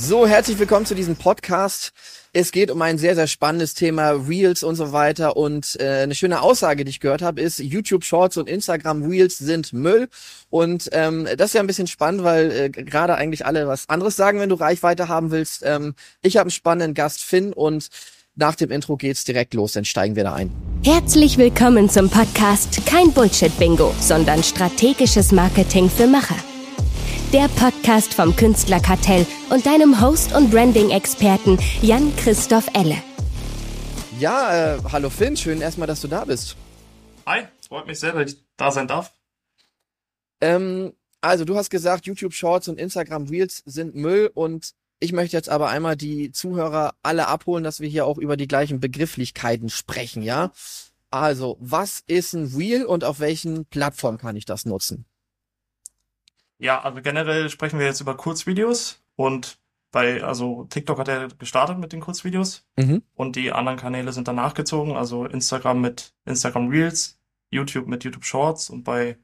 So, herzlich willkommen zu diesem Podcast. Es geht um ein sehr, sehr spannendes Thema, Reels und so weiter. Und äh, eine schöne Aussage, die ich gehört habe, ist, YouTube Shorts und Instagram Reels sind Müll. Und ähm, das ist ja ein bisschen spannend, weil äh, gerade eigentlich alle was anderes sagen, wenn du Reichweite haben willst. Ähm, ich habe einen spannenden Gast, Finn, und nach dem Intro geht's direkt los, dann steigen wir da ein. Herzlich willkommen zum Podcast Kein Bullshit-Bingo, sondern strategisches Marketing für Macher. Der Podcast vom Künstlerkartell und deinem Host und Branding-Experten Jan-Christoph Elle. Ja, äh, hallo Finn, schön erstmal, dass du da bist. Hi, freut mich sehr, dass ich da sein darf. Ähm, also du hast gesagt, YouTube Shorts und Instagram Reels sind Müll und ich möchte jetzt aber einmal die Zuhörer alle abholen, dass wir hier auch über die gleichen Begrifflichkeiten sprechen, ja? Also, was ist ein Reel und auf welchen Plattformen kann ich das nutzen? Ja, also generell sprechen wir jetzt über Kurzvideos und bei, also TikTok hat er gestartet mit den Kurzvideos Mhm. und die anderen Kanäle sind danach gezogen, also Instagram mit Instagram Reels, YouTube mit YouTube Shorts und bei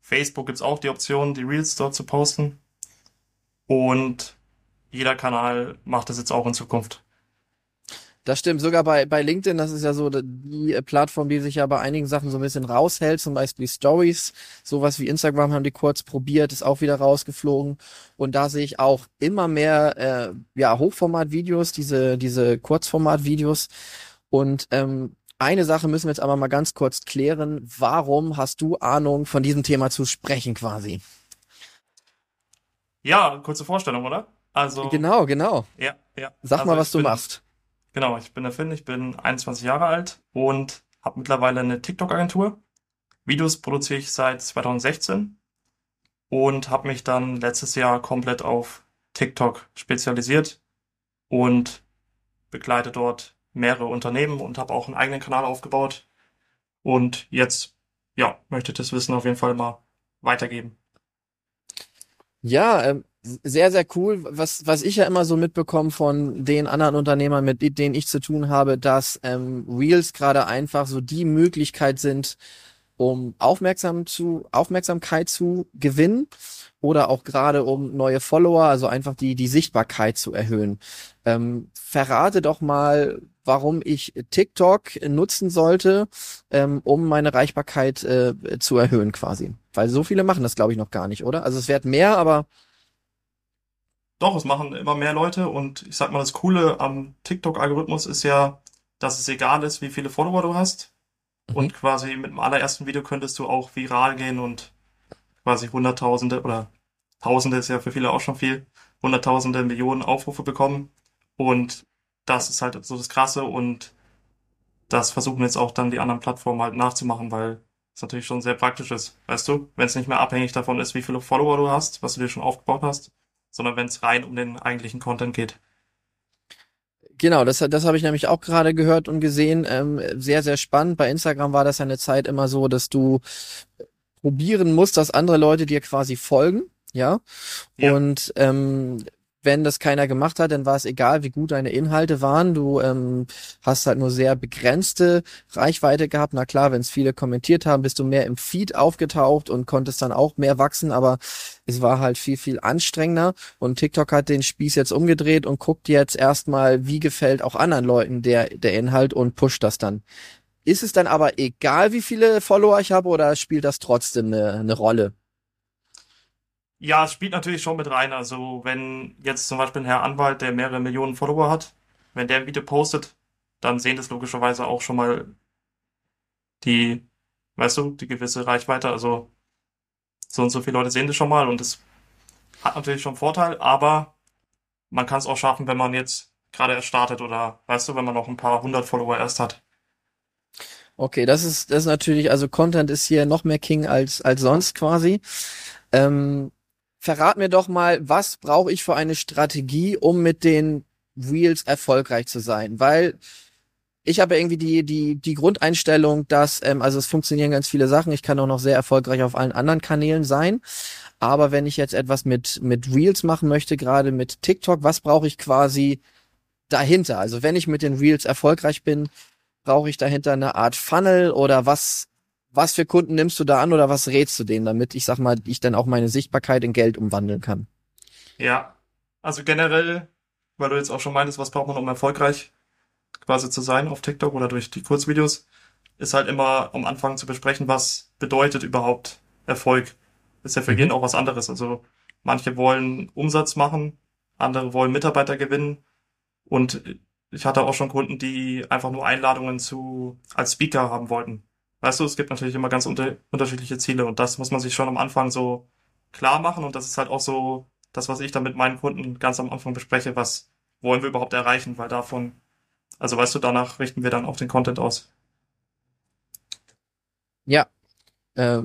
Facebook gibt's auch die Option, die Reels dort zu posten. Und jeder Kanal macht das jetzt auch in Zukunft. Das stimmt, sogar bei, bei LinkedIn, das ist ja so die äh, Plattform, die sich ja bei einigen Sachen so ein bisschen raushält, zum Beispiel Stories, sowas wie Instagram haben die kurz probiert, ist auch wieder rausgeflogen. Und da sehe ich auch immer mehr äh, ja, Hochformat-Videos, diese, diese Kurzformat-Videos. Und ähm, eine Sache müssen wir jetzt aber mal ganz kurz klären. Warum hast du Ahnung von diesem Thema zu sprechen quasi? Ja, kurze Vorstellung, oder? Also, Genau, genau. ja, ja. Sag Also mal, was du machst. Genau, ich bin der Finn, ich bin 21 Jahre alt und habe mittlerweile eine TikTok-Agentur. Videos produziere ich seit 2016 und habe mich dann letztes Jahr komplett auf TikTok spezialisiert und begleite dort mehrere Unternehmen und habe auch einen eigenen Kanal aufgebaut. Und jetzt, ja, möchte ich das Wissen auf jeden Fall mal weitergeben. Ja, ähm, sehr, sehr cool. Was, was ich ja immer so mitbekomme von den anderen Unternehmern, mit denen ich zu tun habe, dass ähm, Reels gerade einfach so die Möglichkeit sind, um aufmerksam zu, Aufmerksamkeit zu gewinnen oder auch gerade um neue Follower, also einfach die, die Sichtbarkeit zu erhöhen. Ähm, verrate doch mal, warum ich TikTok nutzen sollte, ähm, um meine Reichbarkeit äh, zu erhöhen quasi. Weil so viele machen das, glaube ich, noch gar nicht, oder? Also es wird mehr, aber Doch, es machen immer mehr Leute und ich sag mal, das Coole am TikTok-Algorithmus ist ja, dass es egal ist, wie viele Follower du hast. Mhm. Und quasi mit dem allerersten Video könntest du auch viral gehen und quasi Hunderttausende oder Tausende ist ja für viele auch schon viel, Hunderttausende, Millionen Aufrufe bekommen. Und das ist halt so das Krasse und das versuchen jetzt auch dann die anderen Plattformen halt nachzumachen, weil es natürlich schon sehr praktisch ist, weißt du, wenn es nicht mehr abhängig davon ist, wie viele Follower du hast, was du dir schon aufgebaut hast, sondern wenn es rein um den eigentlichen Content geht. Genau, das, das habe ich nämlich auch gerade gehört und gesehen. Ähm, sehr, sehr spannend. Bei Instagram war das ja eine Zeit immer so, dass du probieren musst, dass andere Leute dir quasi folgen, ja. Ja. Und ähm, wenn das keiner gemacht hat, dann war es egal, wie gut deine Inhalte waren. Du ähm, hast halt nur sehr begrenzte Reichweite gehabt. Na klar, wenn es viele kommentiert haben, bist du mehr im Feed aufgetaucht und konntest dann auch mehr wachsen, aber es war halt viel, viel anstrengender. Und TikTok hat den Spieß jetzt umgedreht und guckt jetzt erstmal, wie gefällt auch anderen Leuten der, der Inhalt und pusht das dann. Ist es dann aber egal, wie viele Follower ich habe oder spielt das trotzdem eine, eine Rolle? Ja, es spielt natürlich schon mit rein. Also wenn jetzt zum Beispiel ein Herr Anwalt, der mehrere Millionen Follower hat, wenn der ein Video postet, dann sehen das logischerweise auch schon mal die, weißt du, die gewisse Reichweite. Also so und so viele Leute sehen das schon mal und das hat natürlich schon Vorteil, aber man kann es auch schaffen, wenn man jetzt gerade erst startet oder, weißt du, wenn man noch ein paar hundert Follower erst hat. Okay, das ist, das ist natürlich, also Content ist hier noch mehr King als, als sonst quasi. Ähm, verrat mir doch mal, was brauche ich für eine Strategie, um mit den Reels erfolgreich zu sein? Weil ich habe irgendwie die, die, die Grundeinstellung, dass, ähm, also es funktionieren ganz viele Sachen. Ich kann auch noch sehr erfolgreich auf allen anderen Kanälen sein. Aber wenn ich jetzt etwas mit, mit Reels machen möchte, gerade mit TikTok, was brauche ich quasi dahinter? Also wenn ich mit den Reels erfolgreich bin, brauche ich dahinter eine Art Funnel oder was, was für Kunden nimmst du da an oder was rätst du denen, damit ich sag mal, ich dann auch meine Sichtbarkeit in Geld umwandeln kann? Ja, also generell weil du jetzt auch schon meintest, was braucht man, um erfolgreich quasi zu sein auf TikTok oder durch die Kurzvideos, ist halt immer am Anfang zu besprechen, was bedeutet überhaupt Erfolg. Ist ja für jeden auch was anderes. Also manche wollen Umsatz machen, andere wollen Mitarbeiter gewinnen und ich hatte auch schon Kunden, die einfach nur Einladungen zu als Speaker haben wollten. Weißt du, es gibt natürlich immer ganz unter, unterschiedliche Ziele und das muss man sich schon am Anfang so klar machen und das ist halt auch so das, was ich dann mit meinen Kunden ganz am Anfang bespreche, was wollen wir überhaupt erreichen, weil davon, also weißt du, danach richten wir dann auch den Content aus. Ja, äh,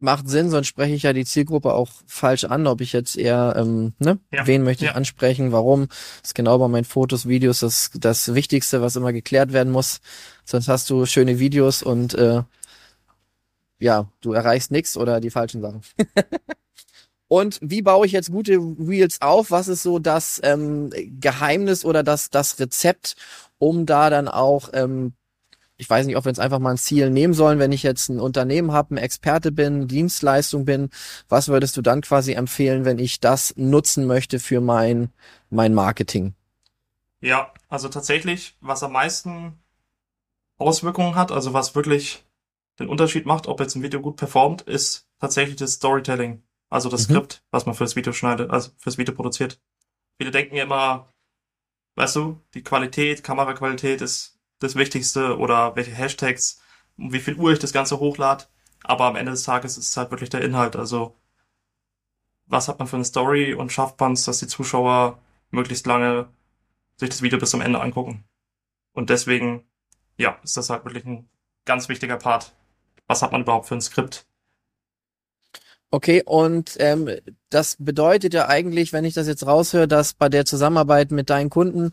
macht Sinn, sonst spreche ich ja die Zielgruppe auch falsch an, ob ich jetzt eher, ähm, ne, ja. wen möchte ich ja. ansprechen, warum, das ist genau bei meinen Fotos, Videos das, das Wichtigste, was immer geklärt werden muss, sonst hast du schöne Videos und äh, ja, du erreichst nichts oder die falschen Sachen. und wie baue ich jetzt gute Reels auf? Was ist so das ähm, Geheimnis oder das, das Rezept, um da dann auch ähm, ich weiß nicht, ob wir jetzt einfach mal ein Ziel nehmen sollen, wenn ich jetzt ein Unternehmen habe, ein Experte bin, Dienstleistung bin, was würdest du dann quasi empfehlen, wenn ich das nutzen möchte für mein, mein Marketing? Ja, also tatsächlich, was am meisten Auswirkungen hat, also was wirklich den Unterschied macht, ob jetzt ein Video gut performt, ist tatsächlich das Storytelling. Also das mhm. Skript, was man fürs Video schneidet, also fürs Video produziert. Viele denken ja immer, weißt du, die Qualität, Kameraqualität ist das Wichtigste oder welche Hashtags, wie viel Uhr ich das Ganze hochlade. Aber am Ende des Tages ist es halt wirklich der Inhalt. Also was hat man für eine Story und schafft man es, dass die Zuschauer möglichst lange sich das Video bis zum Ende angucken. Und deswegen, ja, ist das halt wirklich ein ganz wichtiger Part. Was hat man überhaupt für ein Skript? Okay, und ähm, das bedeutet ja eigentlich, wenn ich das jetzt raushöre, dass bei der Zusammenarbeit mit deinen Kunden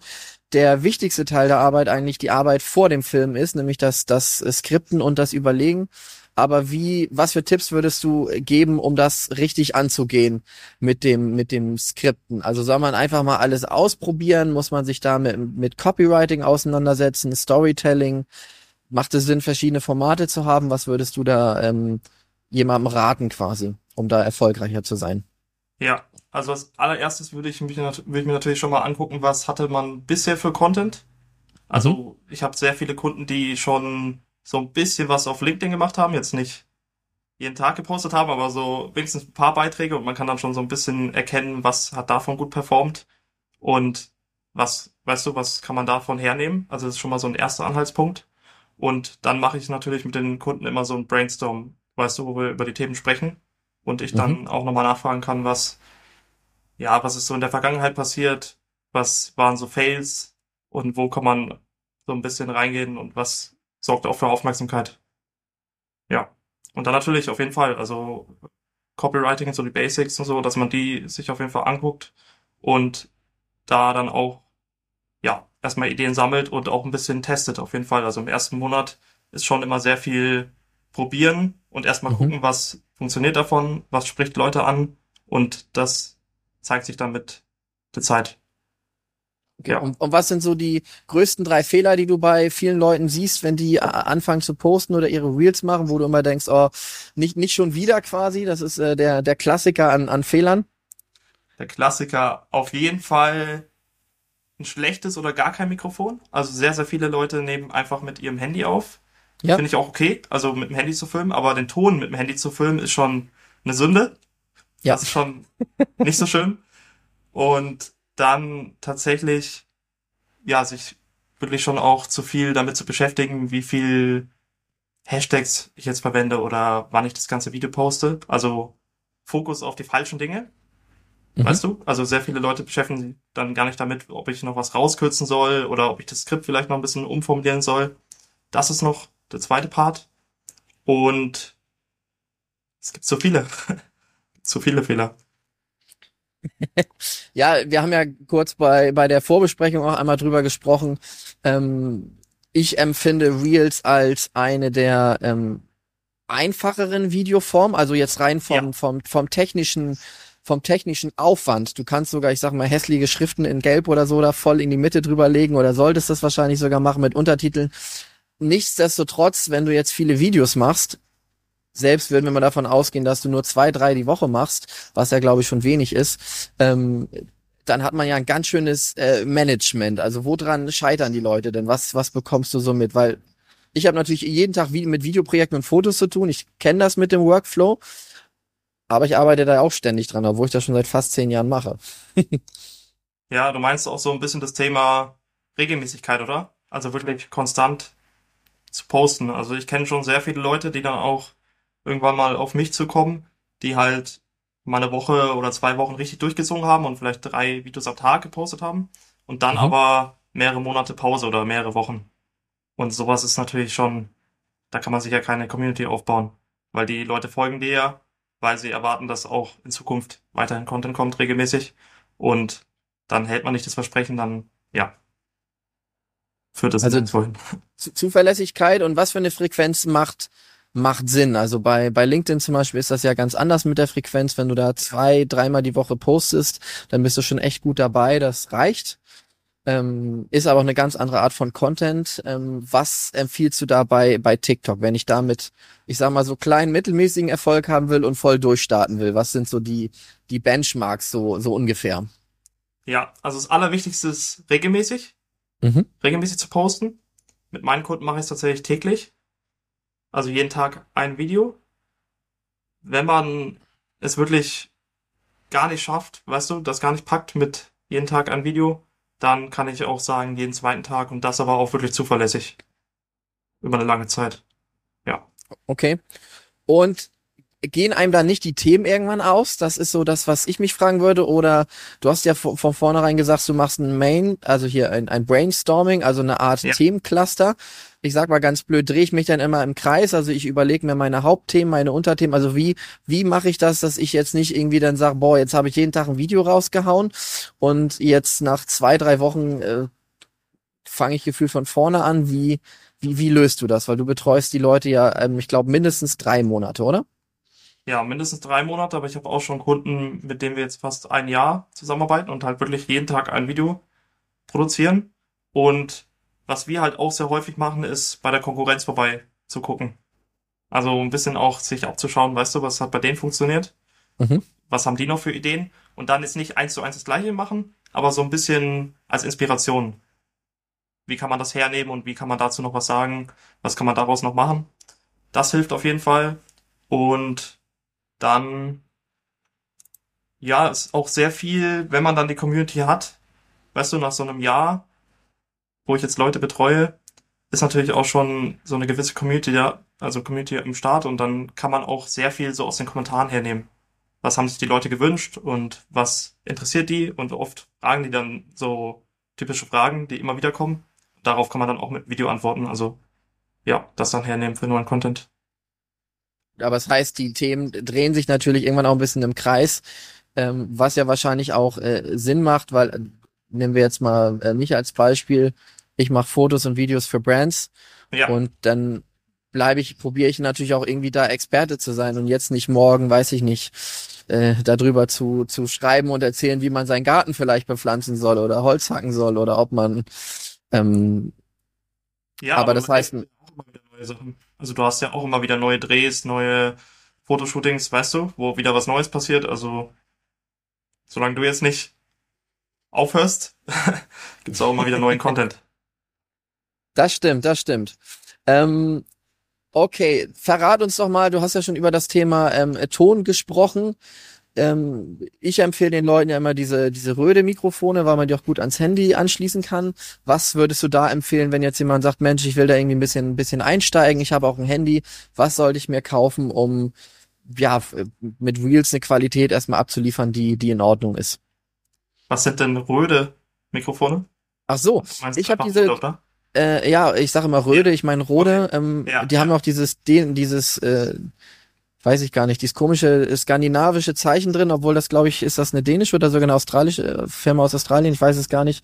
der wichtigste Teil der Arbeit eigentlich die Arbeit vor dem Film ist, nämlich das, das Skripten und das Überlegen. Aber wie, was für Tipps würdest du geben, um das richtig anzugehen mit dem, mit dem Skripten? Also soll man einfach mal alles ausprobieren? Muss man sich da mit, mit Copywriting auseinandersetzen, Storytelling? Macht es Sinn, verschiedene Formate zu haben? Was würdest du da ähm, jemandem raten quasi, um da erfolgreicher zu sein? Ja, also als allererstes würde ich, mich, würde ich mir natürlich schon mal angucken, was hatte man bisher für Content. Also mhm. ich habe sehr viele Kunden, die schon so ein bisschen was auf LinkedIn gemacht haben, jetzt nicht jeden Tag gepostet haben, aber so wenigstens ein paar Beiträge und man kann dann schon so ein bisschen erkennen, was hat davon gut performt und was, weißt du, was kann man davon hernehmen? Also das ist schon mal so ein erster Anhaltspunkt. Und dann mache ich natürlich mit den Kunden immer so ein Brainstorm, weißt du, wo wir über die Themen sprechen und ich dann mhm. auch nochmal nachfragen kann, was, ja, was ist so in der Vergangenheit passiert, was waren so Fails und wo kann man so ein bisschen reingehen und was sorgt auch für Aufmerksamkeit. Ja. Und dann natürlich auf jeden Fall, also Copywriting, so die Basics und so, dass man die sich auf jeden Fall anguckt und da dann auch, ja, erstmal Ideen sammelt und auch ein bisschen testet auf jeden Fall. Also im ersten Monat ist schon immer sehr viel probieren und erstmal mhm. gucken, was funktioniert davon, was spricht Leute an und das zeigt sich dann mit der Zeit. Okay. Ja. Und, und, was sind so die größten drei Fehler, die du bei vielen Leuten siehst, wenn die anfangen zu posten oder ihre Reels machen, wo du immer denkst, oh, nicht, nicht schon wieder quasi, das ist äh, der, der Klassiker an, an Fehlern? Der Klassiker auf jeden Fall ein schlechtes oder gar kein Mikrofon. Also sehr, sehr viele Leute nehmen einfach mit ihrem Handy auf. Ja. Finde ich auch okay, also mit dem Handy zu filmen, aber den Ton mit dem Handy zu filmen ist schon eine Sünde. Ja. Das ist schon nicht so schön. Und dann tatsächlich, ja, sich wirklich schon auch zu viel damit zu beschäftigen, wie viel Hashtags ich jetzt verwende oder wann ich das ganze Video poste. Also Fokus auf die falschen Dinge. Mhm. Weißt du? Also sehr viele Leute beschäftigen sich dann gar nicht damit, ob ich noch was rauskürzen soll oder ob ich das Skript vielleicht noch ein bisschen umformulieren soll. Das ist noch der zweite Part. Und es gibt so viele, so viele Fehler. ja, wir haben ja kurz bei, bei der Vorbesprechung auch einmal drüber gesprochen. Ähm, ich empfinde Reels als eine der ähm, einfacheren Videoformen, also jetzt rein vom, ja. vom, vom technischen vom technischen Aufwand. Du kannst sogar, ich sag mal, hässliche Schriften in Gelb oder so da voll in die Mitte drüber legen oder solltest das wahrscheinlich sogar machen mit Untertiteln. Nichtsdestotrotz, wenn du jetzt viele Videos machst, selbst würden wir mal davon ausgehen, dass du nur zwei, drei die Woche machst, was ja glaube ich schon wenig ist, ähm, dann hat man ja ein ganz schönes äh, Management. Also woran scheitern die Leute denn? Was, was bekommst du so mit? Weil ich habe natürlich jeden Tag mit Videoprojekten und Fotos zu tun. Ich kenne das mit dem Workflow, aber ich arbeite da auch ständig dran, obwohl ich das schon seit fast zehn Jahren mache. ja, du meinst auch so ein bisschen das Thema Regelmäßigkeit, oder? Also wirklich konstant zu posten. Also ich kenne schon sehr viele Leute, die dann auch irgendwann mal auf mich zu kommen, die halt mal eine Woche oder zwei Wochen richtig durchgezogen haben und vielleicht drei Videos am Tag gepostet haben und dann mhm. aber mehrere Monate Pause oder mehrere Wochen. Und sowas ist natürlich schon, da kann man sich ja keine Community aufbauen, weil die Leute folgen dir ja, weil sie erwarten, dass auch in Zukunft weiterhin Content kommt regelmäßig und dann hält man nicht das Versprechen, dann ja, führt das also. Zuverlässigkeit und was für eine Frequenz macht macht Sinn. Also bei, bei LinkedIn zum Beispiel ist das ja ganz anders mit der Frequenz. Wenn du da zwei, dreimal die Woche postest, dann bist du schon echt gut dabei. Das reicht. Ähm, ist aber auch eine ganz andere Art von Content. Ähm, was empfiehlst du da bei, bei TikTok, wenn ich damit, ich sag mal, so kleinen, mittelmäßigen Erfolg haben will und voll durchstarten will? Was sind so die, die Benchmarks so, so ungefähr? Ja, also das Allerwichtigste ist regelmäßig. Mhm. Regelmäßig zu posten. Mit meinen Kunden mache ich es tatsächlich täglich. Also jeden Tag ein Video. Wenn man es wirklich gar nicht schafft, weißt du, das gar nicht packt mit jeden Tag ein Video, dann kann ich auch sagen, jeden zweiten Tag und das aber auch wirklich zuverlässig. Über eine lange Zeit. Ja. Okay. Und gehen einem da nicht die Themen irgendwann aus? Das ist so das, was ich mich fragen würde. Oder du hast ja von, von vornherein gesagt, du machst ein Main, also hier ein, ein Brainstorming, also eine Art ja. Themencluster. Ich sag mal ganz blöd, drehe ich mich dann immer im Kreis. Also ich überlege mir meine Hauptthemen, meine Unterthemen. Also wie, wie mache ich das, dass ich jetzt nicht irgendwie dann sage, boah, jetzt habe ich jeden Tag ein Video rausgehauen und jetzt nach zwei, drei Wochen äh, fange ich gefühlt von vorne an. Wie, wie, wie löst du das? Weil du betreust die Leute ja, ähm, ich glaube, mindestens drei Monate, oder? ja, mindestens drei Monate, aber ich habe auch schon Kunden, mit denen wir jetzt fast ein Jahr zusammenarbeiten und halt wirklich jeden Tag ein Video produzieren. Und was wir halt auch sehr häufig machen, ist bei der Konkurrenz vorbei zu gucken. Also ein bisschen auch sich abzuschauen, weißt du, was hat bei denen funktioniert? Mhm. Was haben die noch für Ideen? Und dann ist nicht eins zu eins das gleiche machen, aber so ein bisschen als Inspiration. Wie kann man das hernehmen und wie kann man dazu noch was sagen? Was kann man daraus noch machen? Das hilft auf jeden Fall. Und dann ja, ist auch sehr viel, wenn man dann die Community hat, weißt du, nach so einem Jahr, wo ich jetzt Leute betreue, ist natürlich auch schon so eine gewisse Community da, also Community im Start und dann kann man auch sehr viel so aus den Kommentaren hernehmen. Was haben sich die Leute gewünscht und was interessiert die und oft fragen die dann so typische Fragen, die immer wieder kommen. Darauf kann man dann auch mit Video antworten, also ja, das dann hernehmen für neuen Content aber es das heißt, die Themen drehen sich natürlich irgendwann auch ein bisschen im Kreis, ähm, was ja wahrscheinlich auch äh, Sinn macht, weil äh, nehmen wir jetzt mal äh, mich als Beispiel, ich mache Fotos und Videos für Brands ja. und dann bleibe ich, probiere ich natürlich auch irgendwie da Experte zu sein und jetzt nicht morgen, weiß ich nicht, äh, darüber zu, zu schreiben und erzählen, wie man seinen Garten vielleicht bepflanzen soll oder Holz hacken soll oder ob man ähm, ja, aber, aber das heißt also du hast ja auch immer wieder neue Drehs, neue Fotoshootings, weißt du, wo wieder was Neues passiert. Also solange du jetzt nicht aufhörst, gibt's auch immer wieder neuen Content. Das stimmt, das stimmt. Ähm, okay, verrat uns doch mal, du hast ja schon über das Thema ähm, Ton gesprochen ähm, ich empfehle den Leuten ja immer diese, diese Röhre-Mikrofone, weil man die auch gut ans Handy anschließen kann. Was würdest du da empfehlen, wenn jetzt jemand sagt, Mensch, ich will da irgendwie ein bisschen, ein bisschen einsteigen, ich habe auch ein Handy, was sollte ich mir kaufen, um ja, mit Reels eine Qualität erstmal abzuliefern, die, die in Ordnung ist. Was sind denn Röde-Mikrofone? Ach so, ich habe diese, Rode, äh, ja, ich sage immer Röde, ich meine Rode, okay. ähm, ja, die ja. haben auch dieses, dieses, äh, weiß ich gar nicht, dieses komische skandinavische Zeichen drin, obwohl das, glaube ich, ist das eine dänische oder sogar eine australische äh, Firma aus Australien, ich weiß es gar nicht.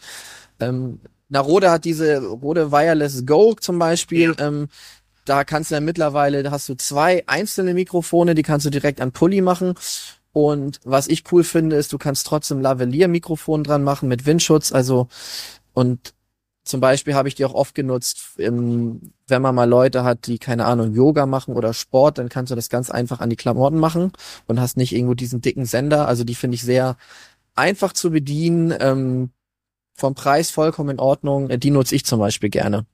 Ähm, na, Rode hat diese Rode Wireless Go zum Beispiel. Ja. Ähm, da kannst du dann mittlerweile, da hast du zwei einzelne Mikrofone, die kannst du direkt an Pulli machen. Und was ich cool finde, ist, du kannst trotzdem Lavalier-Mikrofon dran machen mit Windschutz. Also, und zum Beispiel habe ich die auch oft genutzt, im, wenn man mal Leute hat, die keine Ahnung Yoga machen oder Sport, dann kannst du das ganz einfach an die Klamotten machen und hast nicht irgendwo diesen dicken Sender. Also die finde ich sehr einfach zu bedienen, ähm, vom Preis vollkommen in Ordnung. Äh, Die nutze ich zum Beispiel gerne.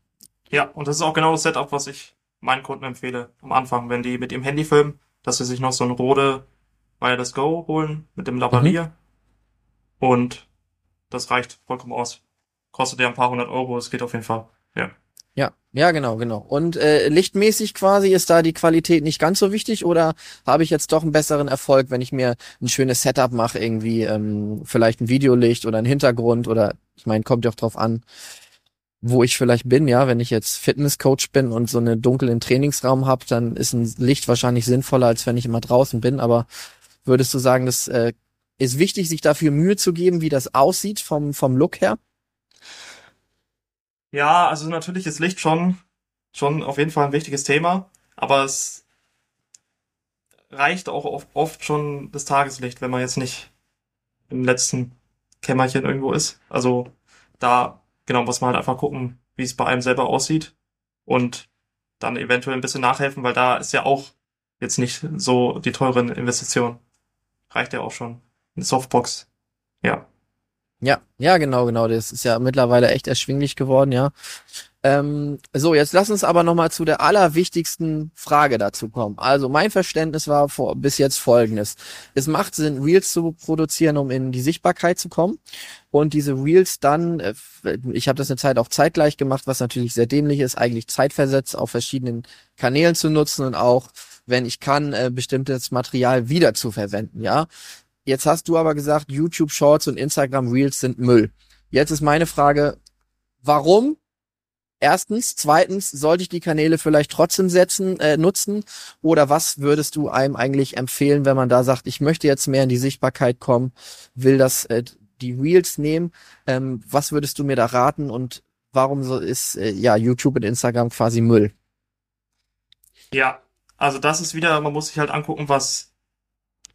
Ja, und das ist auch genau das Setup, was ich meinen Kunden empfehle am Anfang, wenn die mit ihrem Handy filmen, dass sie sich noch so ein Rode Wireless Go holen mit dem Lavalier. Und das reicht vollkommen aus. Kostet ja ein paar hundert Euro, es geht auf jeden Fall. Ja. Ja, ja, genau, genau. Und äh, lichtmäßig quasi ist da die Qualität nicht ganz so wichtig oder habe ich jetzt doch einen besseren Erfolg, wenn ich mir ein schönes Setup mache, irgendwie ähm, vielleicht ein Videolicht oder ein Hintergrund oder ich meine, kommt ja auch drauf an, wo ich vielleicht bin, ja, wenn ich jetzt Fitnesscoach bin und so eine dunklen Trainingsraum habe, dann ist ein Licht wahrscheinlich sinnvoller, als wenn ich immer draußen bin, aber würdest du sagen, das äh, ist wichtig, sich dafür Mühe zu geben, wie das aussieht vom vom Look her? Ja, also natürlich ist Licht schon, schon auf jeden Fall ein wichtiges Thema, aber es reicht auch oft, schon das Tageslicht, wenn man jetzt nicht im letzten Kämmerchen irgendwo ist. Also da, genau, muss man halt einfach gucken, wie es bei einem selber aussieht und dann eventuell ein bisschen nachhelfen, weil da ist ja auch jetzt nicht so die teuren Investitionen. Reicht ja auch schon. Eine Softbox. Ja. Ja, ja, genau, genau. Das ist ja mittlerweile echt erschwinglich geworden, ja. Ähm, so, jetzt lass uns aber nochmal zu der allerwichtigsten Frage dazu kommen. Also mein Verständnis war vor, bis jetzt folgendes. Es macht Sinn, Reels zu produzieren, um in die Sichtbarkeit zu kommen. Und diese Reels dann, äh, ich habe das eine Zeit auch zeitgleich gemacht, was natürlich sehr dämlich ist, eigentlich zeitversetzt auf verschiedenen Kanälen zu nutzen und auch, wenn ich kann, äh, bestimmtes Material wieder zu verwenden, ja. Jetzt hast du aber gesagt, YouTube Shorts und Instagram Reels sind Müll. Jetzt ist meine Frage, warum? Erstens, zweitens, sollte ich die Kanäle vielleicht trotzdem setzen, äh, nutzen? Oder was würdest du einem eigentlich empfehlen, wenn man da sagt, ich möchte jetzt mehr in die Sichtbarkeit kommen, will das äh, die Reels nehmen? Ähm, was würdest du mir da raten und warum so ist äh, ja YouTube und Instagram quasi Müll? Ja, also das ist wieder, man muss sich halt angucken, was,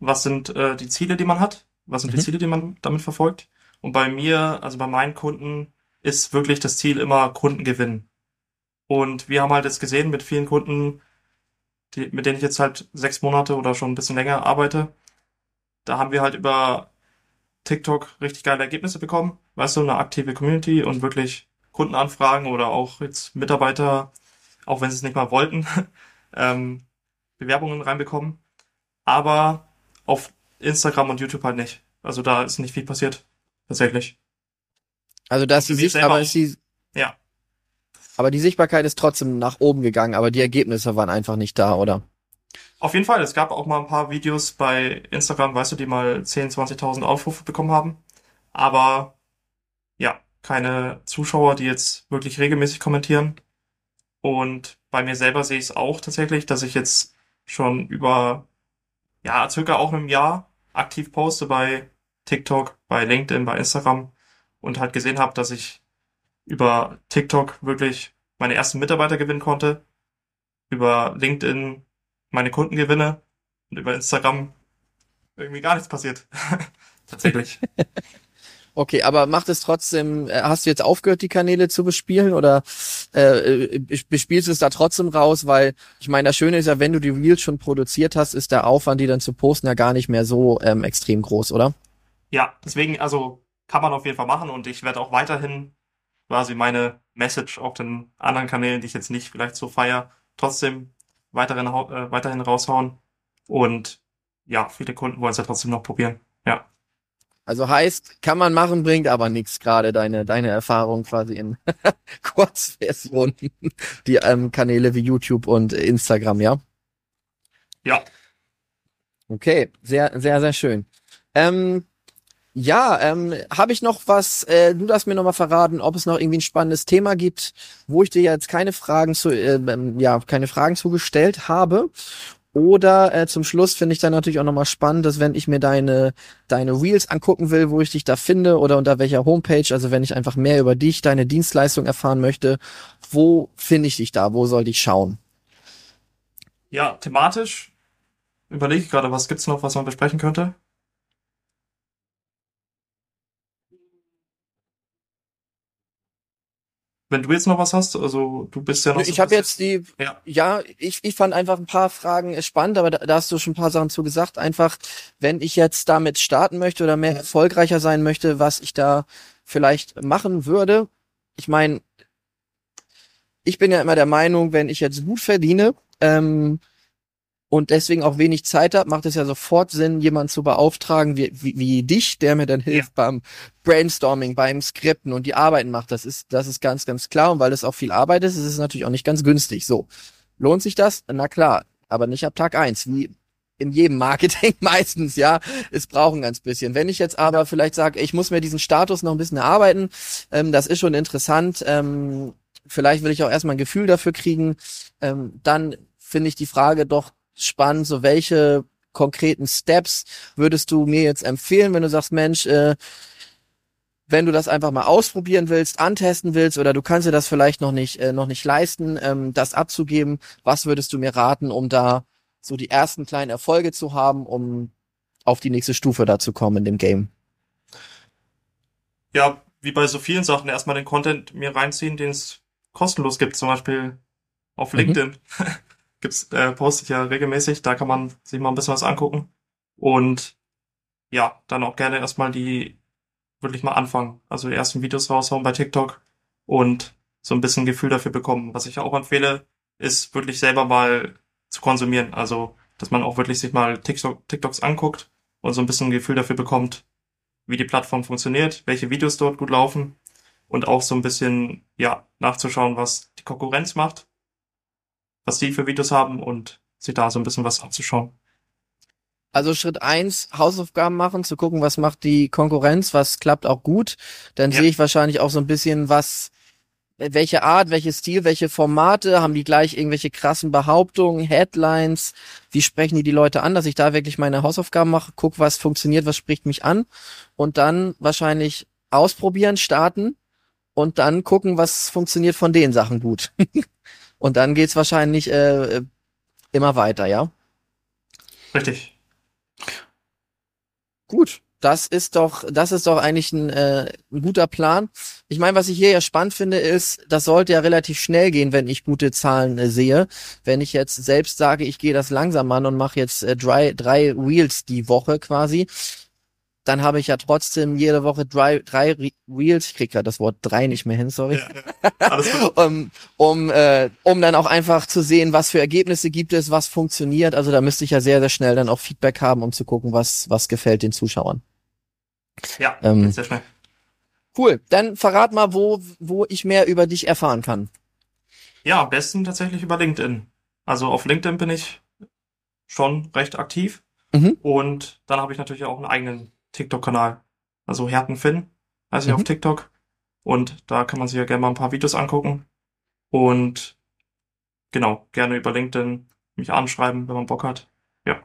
was sind äh, die Ziele, die man hat, was sind Mhm. die Ziele, die man damit verfolgt. Und bei mir, also bei meinen Kunden, ist wirklich das Ziel immer Kunden gewinnen. Und wir haben halt jetzt gesehen mit vielen Kunden, die, mit denen ich jetzt halt sechs Monate oder schon ein bisschen länger arbeite, da haben wir halt über TikTok richtig geile Ergebnisse bekommen. Weißt du, eine aktive Community und wirklich Kundenanfragen oder auch jetzt Mitarbeiter, auch wenn sie es nicht mal wollten, ähm, Bewerbungen reinbekommen. Aber auf Instagram und YouTube halt nicht. Also da ist nicht viel passiert. Tatsächlich. Also dass die Wir Sicht, aber ist die, Ja. aber die Sichtbarkeit ist trotzdem nach oben gegangen, aber die Ergebnisse waren einfach nicht da, oder? Auf jeden Fall. Es gab auch mal ein paar Videos bei Instagram, weißt du, die mal 10.000, 20.000 Aufrufe bekommen haben. Aber ja, keine Zuschauer, die jetzt wirklich regelmäßig kommentieren. Und bei mir selber sehe ich es auch tatsächlich, dass ich jetzt schon über, ja, circa auch einem Jahr aktiv poste bei TikTok, bei LinkedIn, bei Instagram und halt gesehen habe, dass ich über TikTok wirklich meine ersten Mitarbeiter gewinnen konnte, über LinkedIn meine Kunden gewinne und über Instagram irgendwie gar nichts passiert. Tatsächlich. Okay, aber macht es trotzdem, äh, hast du jetzt aufgehört, die Kanäle zu bespielen oder äh, äh, bespielst du es da trotzdem raus? Weil ich meine, das Schöne ist ja, wenn du die Reels schon produziert hast, ist der Aufwand, die dann zu posten, ja gar nicht mehr so ähm, extrem groß, oder? Ja, deswegen, also kann man auf jeden Fall machen und ich werde auch weiterhin quasi meine Message auf den anderen Kanälen, die ich jetzt nicht vielleicht so feier, trotzdem weiterhin, äh, weiterhin raushauen. Und ja, viele Kunden wollen es ja trotzdem noch probieren. Ja. Also heißt, kann man machen, bringt aber nichts gerade deine deine Erfahrung quasi in Kurzversion, die ähm, Kanäle wie YouTube und Instagram, ja? Ja. Okay, sehr, sehr, sehr schön. Ähm, ja, ähm, habe ich noch was, äh, du darfst mir noch mal verraten, ob es noch irgendwie ein spannendes Thema gibt, wo ich dir jetzt keine Fragen zu, äh, ähm, ja, keine Fragen zugestellt habe. Oder äh, zum Schluss finde ich dann natürlich auch noch mal spannend, dass wenn ich mir deine, deine Reels angucken will, wo ich dich da finde oder unter welcher Homepage, also wenn ich einfach mehr über dich, deine Dienstleistung erfahren möchte, wo finde ich dich da? Wo soll ich schauen? Ja, thematisch überlege ich gerade, was gibt's noch, was man besprechen könnte? Wenn du jetzt noch was hast, also du bist ja noch. Ich so habe jetzt die, ja, ja ich, ich fand einfach ein paar Fragen spannend, aber da, da hast du schon ein paar Sachen zu gesagt. Einfach, wenn ich jetzt damit starten möchte oder mehr erfolgreicher sein möchte, was ich da vielleicht machen würde. Ich meine, ich bin ja immer der Meinung, wenn ich jetzt gut verdiene, ähm, und deswegen auch wenig Zeit habe, macht es ja sofort Sinn, jemanden zu beauftragen wie, wie, wie dich, der mir dann hilft ja. beim Brainstorming, beim Skripten und die Arbeiten macht. Das ist, das ist ganz, ganz klar. Und weil es auch viel Arbeit ist, ist es natürlich auch nicht ganz günstig. So. Lohnt sich das? Na klar. Aber nicht ab Tag eins, wie in jedem Marketing meistens, ja. Es braucht ein ganz bisschen. Wenn ich jetzt aber vielleicht sage, ich muss mir diesen Status noch ein bisschen erarbeiten, ähm, das ist schon interessant, ähm, vielleicht will ich auch erstmal ein Gefühl dafür kriegen, ähm, dann finde ich die Frage doch spannend, so welche konkreten Steps würdest du mir jetzt empfehlen, wenn du sagst, Mensch, äh, wenn du das einfach mal ausprobieren willst, antesten willst oder du kannst dir das vielleicht noch nicht äh, noch nicht leisten, ähm, das abzugeben, was würdest du mir raten, um da so die ersten kleinen Erfolge zu haben, um auf die nächste Stufe da zu kommen in dem Game? Ja, wie bei so vielen Sachen, erstmal den Content mir reinziehen, den es kostenlos gibt, zum Beispiel auf mhm. LinkedIn. Mhm. Gibt's, äh, poste ich ja regelmäßig, da kann man sich mal ein bisschen was angucken. Und ja, dann auch gerne erstmal die, wirklich mal anfangen. Also die ersten Videos raushauen bei TikTok und so ein bisschen Gefühl dafür bekommen. Was ich auch empfehle, ist wirklich selber mal zu konsumieren. Also, dass man auch wirklich sich mal TikTok, TikToks anguckt und so ein bisschen Gefühl dafür bekommt, wie die Plattform funktioniert, welche Videos dort gut laufen und auch so ein bisschen, ja, nachzuschauen, was die Konkurrenz macht was die für Videos haben und sich da so ein bisschen was anzuschauen. Also Schritt eins Hausaufgaben machen, zu gucken, was macht die Konkurrenz, was klappt auch gut. Dann ja. sehe ich wahrscheinlich auch so ein bisschen, was, welche Art, welches Stil, welche Formate, haben die gleich irgendwelche krassen Behauptungen, Headlines, wie sprechen die die Leute an, dass ich da wirklich meine Hausaufgaben mache, guck, was funktioniert, was spricht mich an und dann wahrscheinlich ausprobieren, starten und dann gucken, was funktioniert von den Sachen gut. Und dann geht's wahrscheinlich äh, immer weiter, ja? Richtig. Gut, das ist doch, das ist doch eigentlich ein, äh, ein guter Plan. Ich meine, was ich hier ja spannend finde, ist, das sollte ja relativ schnell gehen, wenn ich gute Zahlen äh, sehe. Wenn ich jetzt selbst sage, ich gehe das langsam an und mache jetzt äh, drei, drei Wheels die Woche quasi, dann habe ich ja trotzdem jede Woche drei, drei Reels, ich krieg gerade das Wort drei nicht mehr hin, sorry, ja, um, um, äh, um dann auch einfach zu sehen, was für Ergebnisse gibt es, was funktioniert. Also da müsste ich ja sehr, sehr schnell dann auch Feedback haben, um zu gucken, was, was gefällt den Zuschauern. Ja, ähm, sehr schnell. Cool, dann verrat mal, wo, wo ich mehr über dich erfahren kann. Ja, am besten tatsächlich über LinkedIn. Also auf LinkedIn bin ich schon recht aktiv. Mhm. Und dann habe ich natürlich auch einen eigenen TikTok-Kanal. Also Härtenfinn heißt mhm. ich auf TikTok. Und da kann man sich ja gerne mal ein paar Videos angucken. Und genau, gerne über LinkedIn mich anschreiben, wenn man Bock hat. Ja.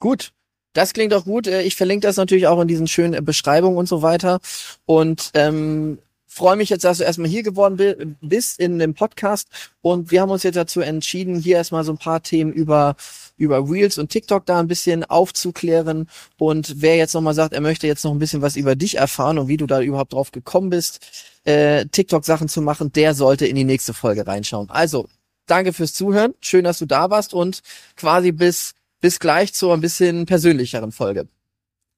Gut. Das klingt auch gut. Äh, ich verlinke das natürlich auch in diesen schönen Beschreibungen und so weiter. Und ähm, freue mich jetzt, dass du erstmal hier geworden bist in dem Podcast. Und wir haben uns jetzt dazu entschieden, hier erstmal so ein paar Themen über über Reels und TikTok da ein bisschen aufzuklären. Und wer jetzt nochmal sagt, er möchte jetzt noch ein bisschen was über dich erfahren und wie du da überhaupt drauf gekommen bist, äh, TikTok-Sachen zu machen, der sollte in die nächste Folge reinschauen. Also, danke fürs Zuhören. Schön, dass du da warst und quasi bis, bis gleich zu ein bisschen persönlicheren Folge.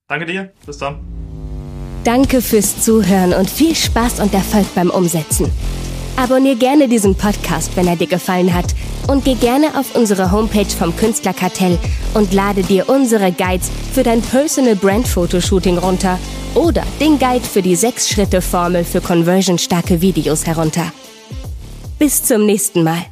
Danke dir. Bis dann. Danke fürs Zuhören und viel Spaß und Erfolg beim Umsetzen. Abonnier gerne diesen Podcast, wenn er dir gefallen hat und geh gerne auf unsere Homepage vom Künstlerkartell und lade dir unsere Guides für dein Personal Brand Fotoshooting runter oder den Guide für die 6-Schritte-Formel für conversionstarke Videos herunter. Bis zum nächsten Mal.